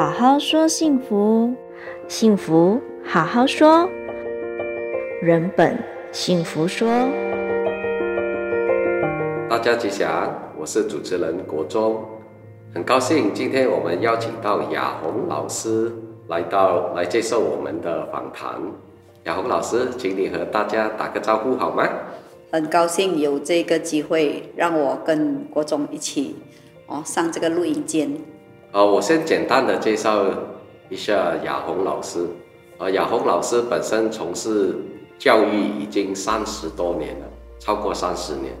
好好说幸福，幸福好好说，人本幸福说。大家吉祥，我是主持人国忠，很高兴今天我们邀请到雅红老师来到来接受我们的访谈。雅红老师，请你和大家打个招呼好吗？很高兴有这个机会，让我跟国忠一起哦上这个录音间。呃，我先简单的介绍一下雅红老师。呃，雅红老师本身从事教育已经三十多年了，超过三十年。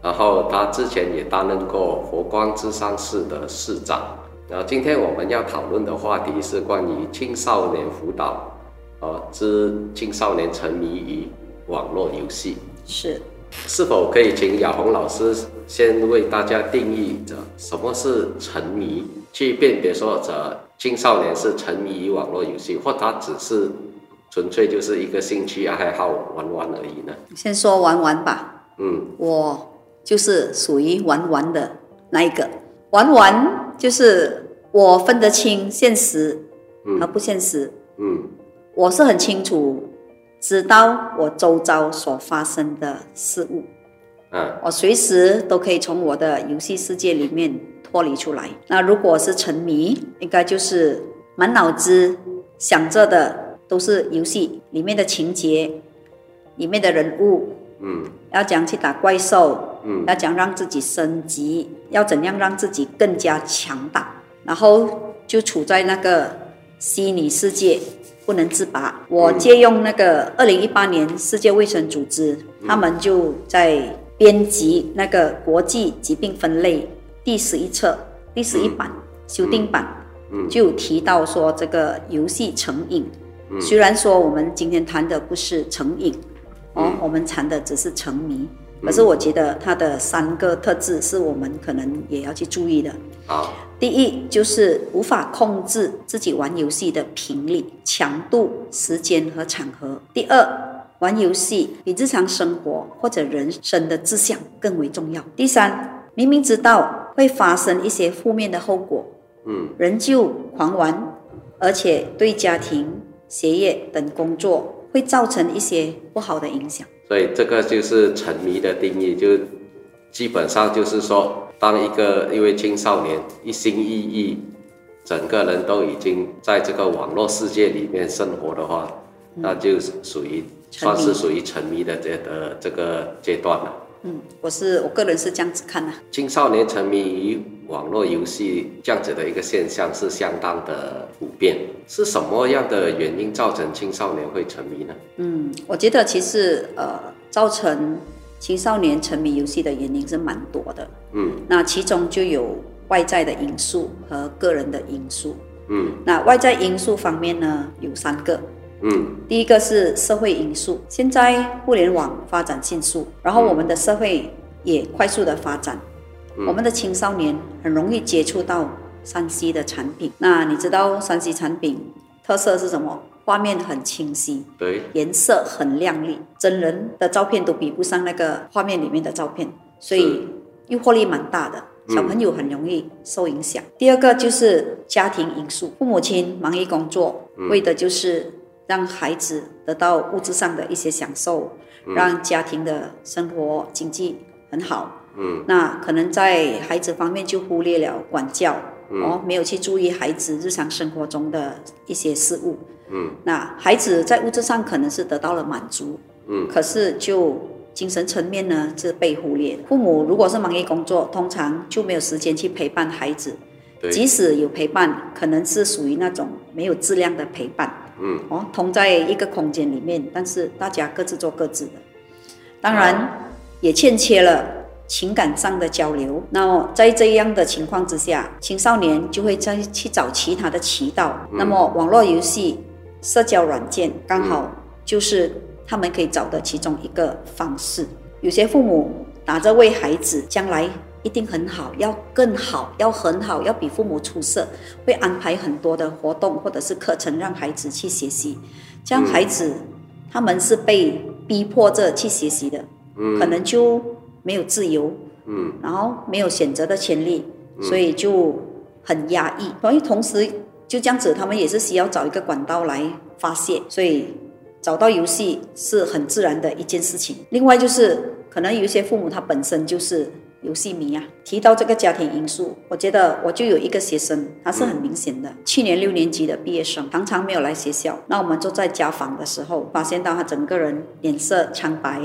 然后他之前也担任过佛光咨商室的市长。然后今天我们要讨论的话题是关于青少年辅导，呃，之青少年沉迷于网络游戏。是，是否可以请雅红老师先为大家定义着什么是沉迷，去辨别说这青少年是沉迷于网络游戏，或他只是纯粹就是一个兴趣爱好玩玩而已呢？先说玩玩吧。嗯，我就是属于玩玩的那一个。玩玩就是我分得清现实和不现实。嗯，嗯我是很清楚。知道我周遭所发生的事物，嗯，我随时都可以从我的游戏世界里面脱离出来。那如果是沉迷，应该就是满脑子想着的都是游戏里面的情节，里面的人物，嗯，要怎样去打怪兽，嗯，要怎样让自己升级，要怎样让自己更加强大，然后就处在那个虚拟世界。不能自拔。我借用那个二零一八年世界卫生组织，他们就在编辑那个国际疾病分类第十一册第十一版修订版，就提到说这个游戏成瘾。虽然说我们今天谈的不是成瘾，哦，我们谈的只是沉迷，可是我觉得它的三个特质是我们可能也要去注意的。好。第一就是无法控制自己玩游戏的频率、强度、时间和场合。第二，玩游戏比日常生活或者人生的志向更为重要。第三，明明知道会发生一些负面的后果，嗯，仍旧狂玩，而且对家庭、学业等工作会造成一些不好的影响。所以这个就是沉迷的定义，就基本上就是说。当一个一位青少年一心一意，整个人都已经在这个网络世界里面生活的话，嗯、那就是属于算是属于沉迷的这个这个阶段了。嗯，我是我个人是这样子看的。青少年沉迷于网络游戏这样子的一个现象是相当的普遍。是什么样的原因造成青少年会沉迷呢？嗯，我觉得其实呃造成。青少年沉迷游戏的原因是蛮多的，嗯，那其中就有外在的因素和个人的因素，嗯，那外在因素方面呢，有三个，嗯，第一个是社会因素，现在互联网发展迅速，然后我们的社会也快速的发展，嗯，我们的青少年很容易接触到 3C 的产品，那你知道 3C 产品特色是什么？画面很清晰，对，颜色很亮丽，真人的照片都比不上那个画面里面的照片，所以诱惑力蛮大的，小朋友很容易受影响。嗯、第二个就是家庭因素，父母亲忙于工作，嗯、为的就是让孩子得到物质上的一些享受，嗯、让家庭的生活经济很好。嗯，那可能在孩子方面就忽略了管教，嗯、哦，没有去注意孩子日常生活中的一些事物。嗯，那孩子在物质上可能是得到了满足，嗯，可是就精神层面呢是被忽略。父母如果是忙于工作，通常就没有时间去陪伴孩子，对即使有陪伴，可能是属于那种没有质量的陪伴。嗯，哦，同在一个空间里面，但是大家各自做各自的，当然也欠缺了情感上的交流。那么在这样的情况之下，青少年就会再去找其他的渠道。嗯、那么网络游戏。社交软件刚好就是他们可以找的其中一个方式。有些父母打着为孩子将来一定很好，要更好，要很好，要比父母出色，会安排很多的活动或者是课程让孩子去学习。这样孩子他们是被逼迫着去学习的，可能就没有自由，嗯然后没有选择的权利，所以就很压抑。所以同时。就这样子，他们也是需要找一个管道来发泄，所以找到游戏是很自然的一件事情。另外就是，可能有一些父母他本身就是。游戏迷啊，提到这个家庭因素，我觉得我就有一个学生，他是很明显的，去年六年级的毕业生，常常没有来学校。那我们坐在家访的时候，发现到他整个人脸色苍白，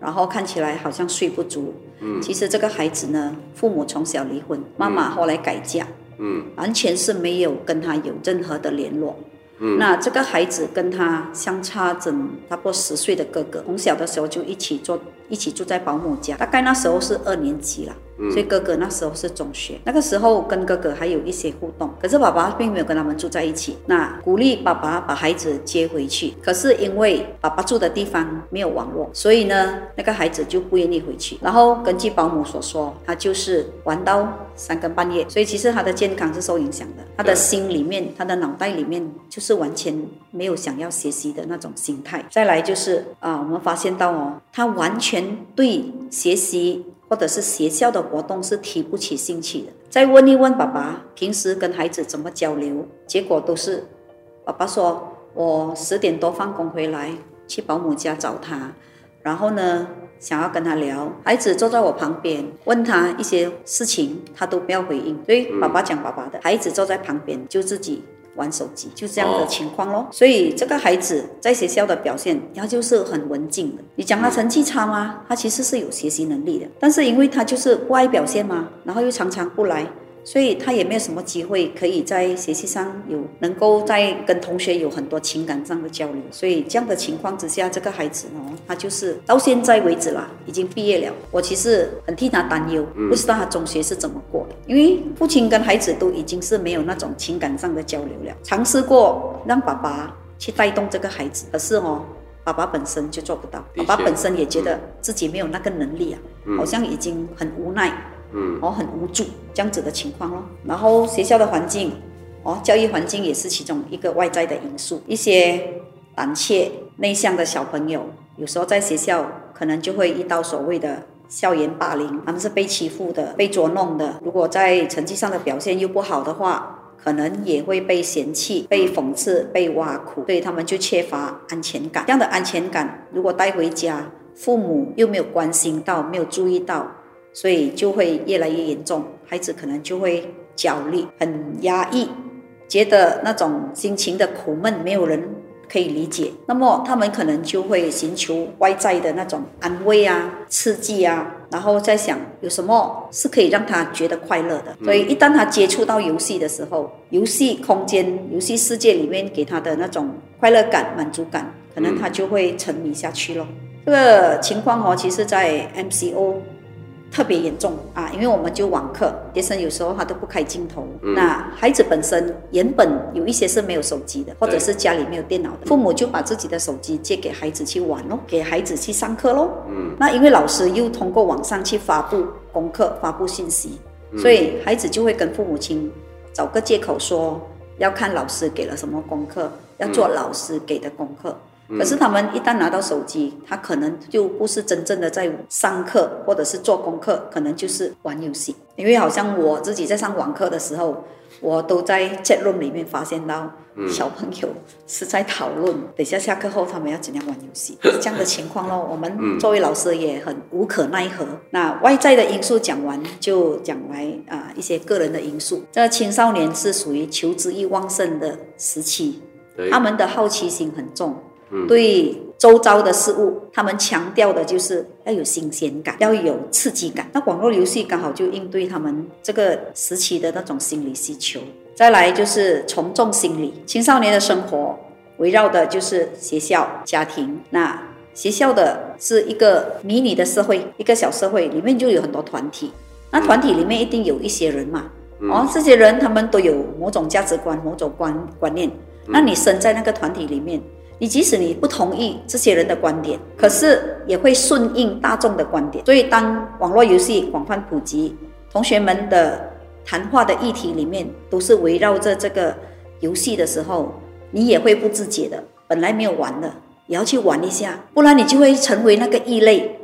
然后看起来好像睡不足。嗯，其实这个孩子呢，父母从小离婚，妈妈后来改嫁，嗯，完全是没有跟他有任何的联络。嗯，那这个孩子跟他相差整差不多十岁的哥哥，从小的时候就一起做。一起住在保姆家，大概那时候是二年级了。所以哥哥那时候是中学，那个时候跟哥哥还有一些互动，可是爸爸并没有跟他们住在一起。那鼓励爸爸把孩子接回去，可是因为爸爸住的地方没有网络，所以呢，那个孩子就不愿意回去。然后根据保姆所说，他就是玩到三更半夜，所以其实他的健康是受影响的，他的心里面、他的脑袋里面就是完全没有想要学习的那种心态。再来就是啊，我们发现到哦，他完全对学习。或者是学校的活动是提不起兴趣的。再问一问爸爸，平时跟孩子怎么交流？结果都是爸爸说：“我十点多放工回来，去保姆家找他，然后呢，想要跟他聊。孩子坐在我旁边，问他一些事情，他都不要回应。所以爸爸讲爸爸的，孩子坐在旁边就自己。”玩手机就这样的情况咯，所以这个孩子在学校的表现，他就是很文静的。你讲他成绩差吗？他其实是有学习能力的，但是因为他就是不爱表现嘛，然后又常常不来。所以他也没有什么机会可以在学习上有能够在跟同学有很多情感上的交流。所以这样的情况之下，这个孩子呢，他就是到现在为止啦，已经毕业了。我其实很替他担忧，不知道他中学是怎么过的。因为父亲跟孩子都已经是没有那种情感上的交流了。尝试过让爸爸去带动这个孩子，可是哦，爸爸本身就做不到。爸爸本身也觉得自己没有那个能力啊，好像已经很无奈。嗯，哦，很无助这样子的情况咯。然后学校的环境，哦，教育环境也是其中一个外在的因素。一些胆怯内向的小朋友，有时候在学校可能就会遇到所谓的校园霸凌，他们是被欺负的、被捉弄的。如果在成绩上的表现又不好的话，可能也会被嫌弃、被讽刺、被挖苦，所以他们就缺乏安全感。这样的安全感，如果带回家，父母又没有关心到、没有注意到。所以就会越来越严重，孩子可能就会焦虑、很压抑，觉得那种心情的苦闷没有人可以理解。那么他们可能就会寻求外在的那种安慰啊、刺激啊，然后再想有什么是可以让他觉得快乐的。所以一旦他接触到游戏的时候，游戏空间、游戏世界里面给他的那种快乐感、满足感，可能他就会沉迷下去咯。这个情况哦，其实在 MCO。特别严重啊，因为我们就网课，学生有时候他都不开镜头。嗯、那孩子本身原本有一些是没有手机的，或者是家里没有电脑的，父母就把自己的手机借给孩子去玩喽，给孩子去上课喽。嗯，那因为老师又通过网上去发布功课、发布信息，所以孩子就会跟父母亲找个借口说要看老师给了什么功课，要做老师给的功课。可是他们一旦拿到手机，他可能就不是真正的在上课或者是做功课，可能就是玩游戏。因为好像我自己在上网课的时候，我都在 chat room 里面发现到小朋友是在讨论，等下下课后他们要怎样玩游戏，是这样的情况咯。我们作为老师也很无可奈何。那外在的因素讲完，就讲来啊一些个人的因素。这青少年是属于求知欲旺盛的时期，他们的好奇心很重。对周遭的事物，他们强调的就是要有新鲜感，要有刺激感。那网络游戏刚好就应对他们这个时期的那种心理需求。再来就是从众心理，青少年的生活围绕的就是学校、家庭。那学校的是一个迷你的社会，一个小社会里面就有很多团体。那团体里面一定有一些人嘛，哦，这些人他们都有某种价值观、某种观观念。那你身在那个团体里面。你即使你不同意这些人的观点，可是也会顺应大众的观点。所以，当网络游戏广泛普及，同学们的谈话的议题里面都是围绕着这个游戏的时候，你也会不自觉的，本来没有玩的，也要去玩一下，不然你就会成为那个异类。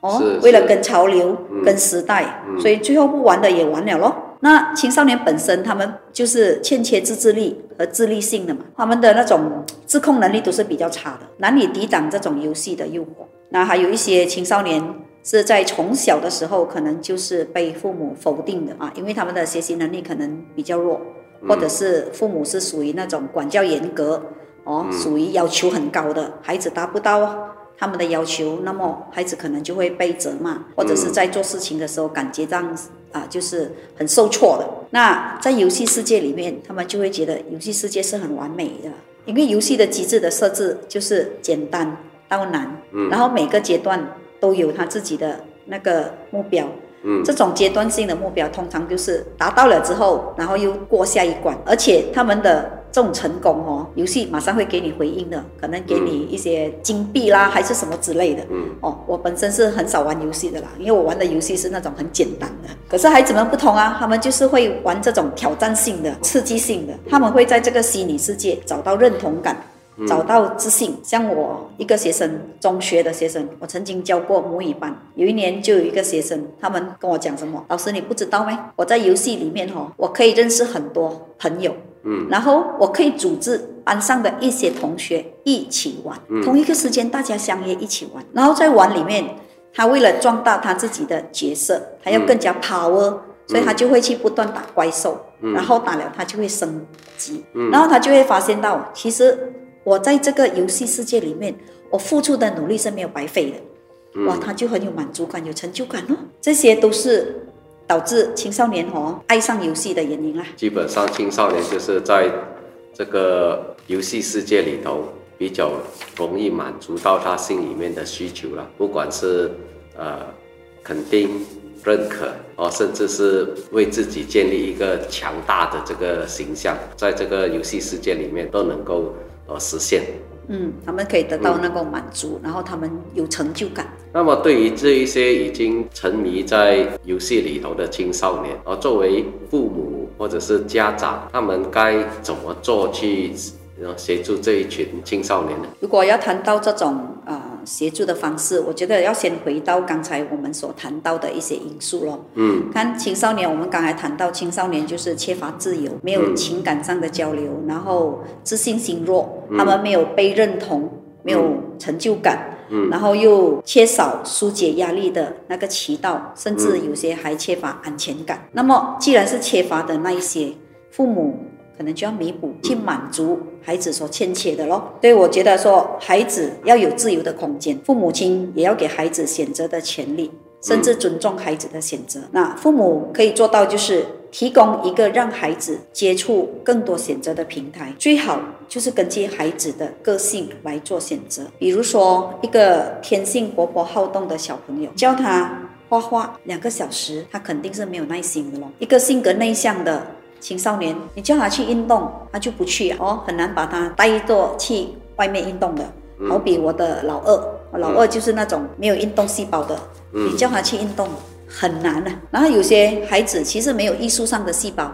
哦，为了跟潮流、跟时代，所以最后不玩的也玩了咯。那青少年本身他们就是欠缺自制力和自律性的嘛，他们的那种自控能力都是比较差的，难以抵挡这种游戏的诱惑。那还有一些青少年是在从小的时候可能就是被父母否定的啊，因为他们的学习能力可能比较弱，或者是父母是属于那种管教严格哦，属于要求很高的，孩子达不到。他们的要求，那么孩子可能就会被责骂，或者是在做事情的时候感觉这样啊，就是很受挫的。那在游戏世界里面，他们就会觉得游戏世界是很完美的，因为游戏的机制的设置就是简单到难，然后每个阶段都有他自己的那个目标。嗯这种阶段性的目标通常就是达到了之后，然后又过下一关，而且他们的。这种成功哦，游戏马上会给你回应的，可能给你一些金币啦，还是什么之类的。嗯，哦，我本身是很少玩游戏的啦，因为我玩的游戏是那种很简单的。可是孩子们不同啊，他们就是会玩这种挑战性的、刺激性的，他们会在这个虚拟世界找到认同感。找到自信，像我一个学生，中学的学生，我曾经教过母语班。有一年就有一个学生，他们跟我讲什么？老师你不知道吗？我在游戏里面哈，我可以认识很多朋友，嗯，然后我可以组织班上的一些同学一起玩，同一个时间大家相约一起玩，然后在玩里面，他为了壮大他自己的角色，他要更加 power，所以他就会去不断打怪兽，然后打了他就会升级，然后他就会发现到其实。我在这个游戏世界里面，我付出的努力是没有白费的，嗯、哇，他就很有满足感、有成就感哦。这些都是导致青少年哦爱上游戏的原因啦。基本上，青少年就是在这个游戏世界里头比较容易满足到他心里面的需求了，不管是呃肯定、认可哦，甚至是为自己建立一个强大的这个形象，在这个游戏世界里面都能够。呃实现，嗯，他们可以得到那个满足，嗯、然后他们有成就感。那么，对于这一些已经沉迷在游戏里头的青少年，而作为父母或者是家长，他们该怎么做去协助这一群青少年呢？如果要谈到这种啊。呃协助的方式，我觉得要先回到刚才我们所谈到的一些因素咯。嗯，看青少年，我们刚才谈到青少年就是缺乏自由，没有情感上的交流，然后自信心弱，他们没有被认同，没有成就感，嗯，然后又缺少疏解压力的那个渠道，甚至有些还缺乏安全感。那么，既然是缺乏的那一些，父母。可能就要弥补，去满足孩子所欠缺的咯。所以我觉得说，孩子要有自由的空间，父母亲也要给孩子选择的权利，甚至尊重孩子的选择。那父母可以做到，就是提供一个让孩子接触更多选择的平台，最好就是根据孩子的个性来做选择。比如说，一个天性活泼好动的小朋友，教他画画两个小时，他肯定是没有耐心的咯。一个性格内向的。青少年，你叫他去运动，他就不去哦，很难把他带着去外面运动的。好比我的老二，我老二就是那种没有运动细胞的，你叫他去运动很难的。然后有些孩子其实没有艺术上的细胞，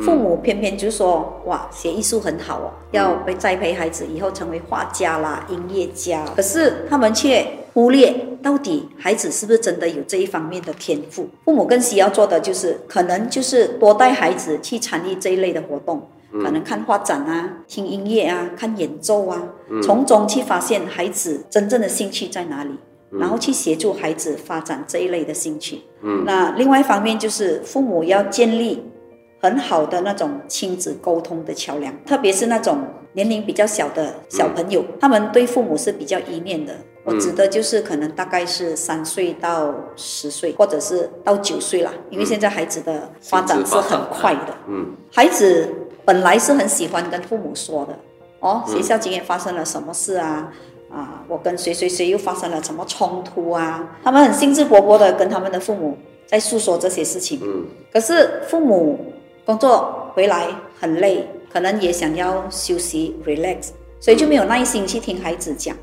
父母偏偏就说哇，学艺术很好哦，要被栽培孩子以后成为画家啦、音乐家，可是他们却忽略。到底孩子是不是真的有这一方面的天赋？父母更需要做的就是，可能就是多带孩子去参与这一类的活动，可能看画展啊、听音乐啊、看演奏啊，从中去发现孩子真正的兴趣在哪里，然后去协助孩子发展这一类的兴趣。那另外一方面就是父母要建立很好的那种亲子沟通的桥梁，特别是那种年龄比较小的小朋友，他们对父母是比较依恋的。我指的就是可能大概是三岁到十岁，或者是到九岁啦，因为现在孩子的发展是很快的。嗯，孩子本来是很喜欢跟父母说的，哦，学校今天发生了什么事啊？啊，我跟谁谁谁又发生了什么冲突啊？他们很兴致勃勃的跟他们的父母在诉说这些事情。嗯，可是父母工作回来很累，可能也想要休息 relax，所以就没有耐心去听孩子讲。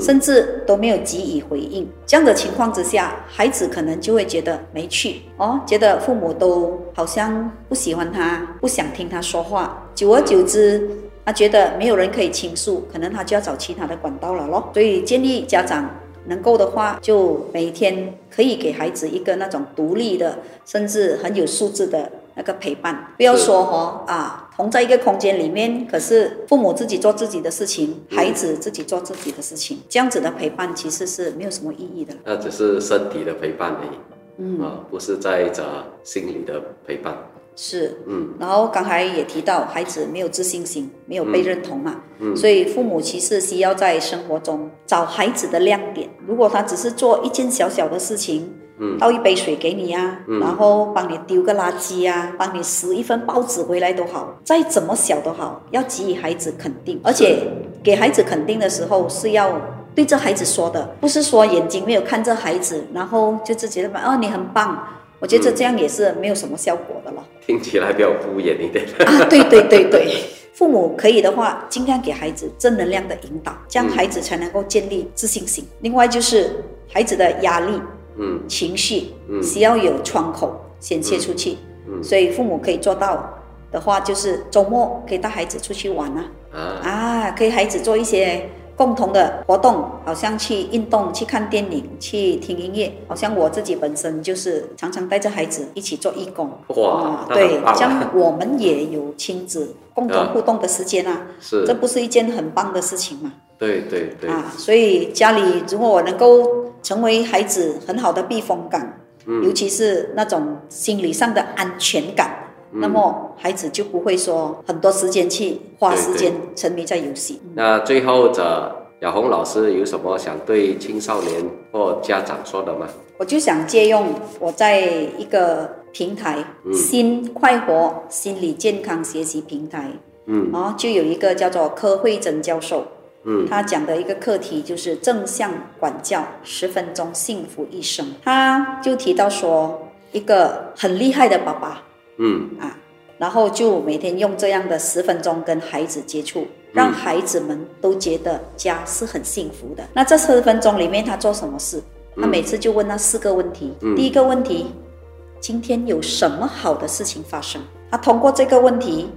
甚至都没有给予回应，这样的情况之下，孩子可能就会觉得没趣哦，觉得父母都好像不喜欢他，不想听他说话。久而久之，他觉得没有人可以倾诉，可能他就要找其他的管道了咯。所以建议家长能够的话，就每天可以给孩子一个那种独立的，甚至很有素质的。那个陪伴。不要说哦啊，同在一个空间里面，可是父母自己做自己的事情，孩子自己做自己的事情，这样子的陪伴其实是没有什么意义的。那只是身体的陪伴而已，嗯啊，不是在这心理的陪伴。是，嗯，然后刚才也提到，孩子没有自信心，没有被认同嘛，嗯，所以父母其实需要在生活中找孩子的亮点。如果他只是做一件小小的事情，嗯，倒一杯水给你呀，嗯，然后帮你丢个垃圾呀，帮你拾一份报纸回来都好，再怎么小都好，要给予孩子肯定，而且给孩子肯定的时候是要对着孩子说的，不是说眼睛没有看这孩子，然后就自己哦，你很棒。我觉得这样也是没有什么效果的了，听起来比较敷衍一点啊！对对对对，父母可以的话，尽量给孩子正能量的引导，这样孩子才能够建立自信心。另外就是孩子的压力、嗯，情绪，嗯，需要有窗口宣泄出去。嗯，所以父母可以做到的话，就是周末可以带孩子出去玩啊，啊，啊，可以孩子做一些。共同的活动，好像去运动、去看电影、去听音乐，好像我自己本身就是常常带着孩子一起做义工。哇，嗯、对，这样我们也有亲子共同互动的时间啊，是，这不是一件很棒的事情嘛？对对对。啊，所以家里如果我能够成为孩子很好的避风港，嗯、尤其是那种心理上的安全感。那么孩子就不会说很多时间去花时间沉迷在游戏。对对。那最后的雅红老师有什么想对青少年或家长说的吗？我就想借用我在一个平台，嗯、心快活心理健康学习平台，嗯，然后就有一个叫做柯慧珍教授，嗯，他讲的一个课题就是正向管教十分钟幸福一生。他就提到说，一个很厉害的爸爸。嗯啊，然后就每天用这样的十分钟跟孩子接触，让孩子们都觉得家是很幸福的。那这十分钟里面他做什么事？他每次就问那四个问题。第一个问题，今天有什么好的事情发生？他通过这个问题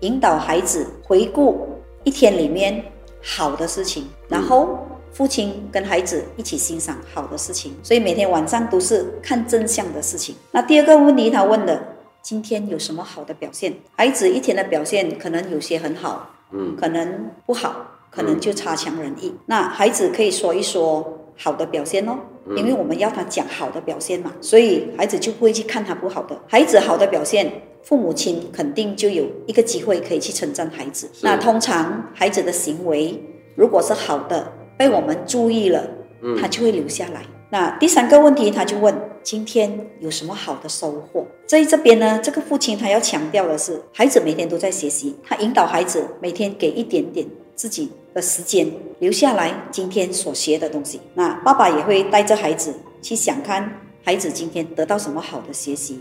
引导孩子回顾一天里面好的事情，然后父亲跟孩子一起欣赏好的事情。所以每天晚上都是看真相的事情。那第二个问题他问的。今天有什么好的表现？孩子一天的表现可能有些很好，嗯，可能不好，可能就差强人意。嗯、那孩子可以说一说好的表现哦，嗯、因为我们要他讲好的表现嘛，所以孩子就不会去看他不好的。孩子好的表现，父母亲肯定就有一个机会可以去称赞孩子。那通常孩子的行为如果是好的，被我们注意了，嗯、他就会留下来。那第三个问题，他就问。今天有什么好的收获？在这边呢，这个父亲他要强调的是，孩子每天都在学习，他引导孩子每天给一点点自己的时间留下来今天所学的东西。那爸爸也会带着孩子去想看孩子今天得到什么好的学习，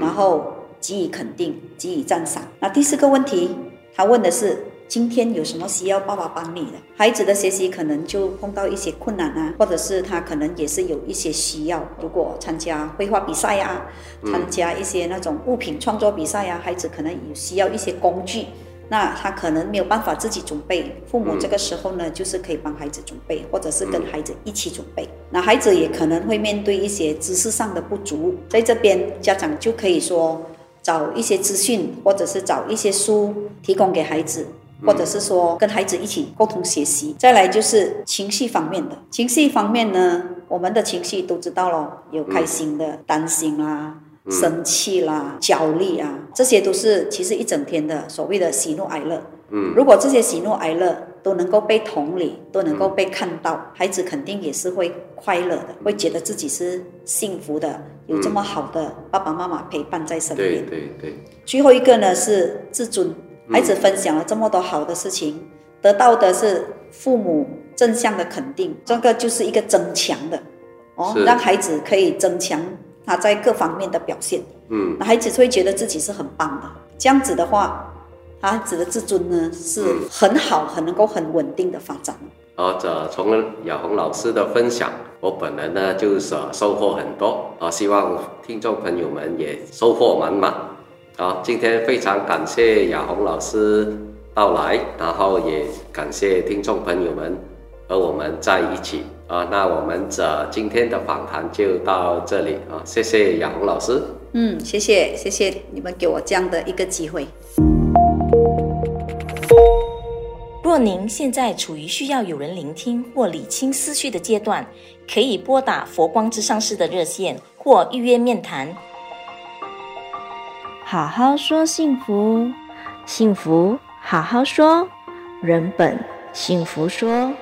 然后给予肯定，给予赞赏。那第四个问题，他问的是。今天有什么需要爸爸帮你的？孩子的学习可能就碰到一些困难啊，或者是他可能也是有一些需要。如果参加绘画比赛呀、啊，参加一些那种物品创作比赛呀、啊，孩子可能有需要一些工具，那他可能没有办法自己准备。父母这个时候呢，就是可以帮孩子准备，或者是跟孩子一起准备。那孩子也可能会面对一些知识上的不足，在这边家长就可以说找一些资讯，或者是找一些书提供给孩子。或者是说跟孩子一起共同学习，再来就是情绪方面的。情绪方面呢，我们的情绪都知道咯，有开心的、担心啦、生气啦、焦虑啊，这些都是其实一整天的所谓的喜怒哀乐。嗯，如果这些喜怒哀乐都能够被同理，都能够被看到，孩子肯定也是会快乐的，会觉得自己是幸福的，有这么好的爸爸妈妈陪伴在身边。对对对。最后一个呢是自尊。孩子分享了这么多好的事情，得到的是父母正向的肯定，这个就是一个增强的，哦，让孩子可以增强他在各方面的表现。嗯，那孩子会觉得自己是很棒的。这样子的话，孩子的自尊呢是很好，很能够很稳定的发展。啊，这从雅红老师的分享，我本人呢就是收获很多啊，希望听众朋友们也收获满满。好，今天非常感谢雅红老师到来，然后也感谢听众朋友们和我们在一起。啊，那我们这今天的访谈就到这里啊，谢谢雅红老师。嗯，谢谢谢谢你们给我这样的一个机会。若您现在处于需要有人聆听或理清思绪的阶段，可以拨打佛光之上市的热线或预约面谈。好好说幸福，幸福好好说，人本幸福说。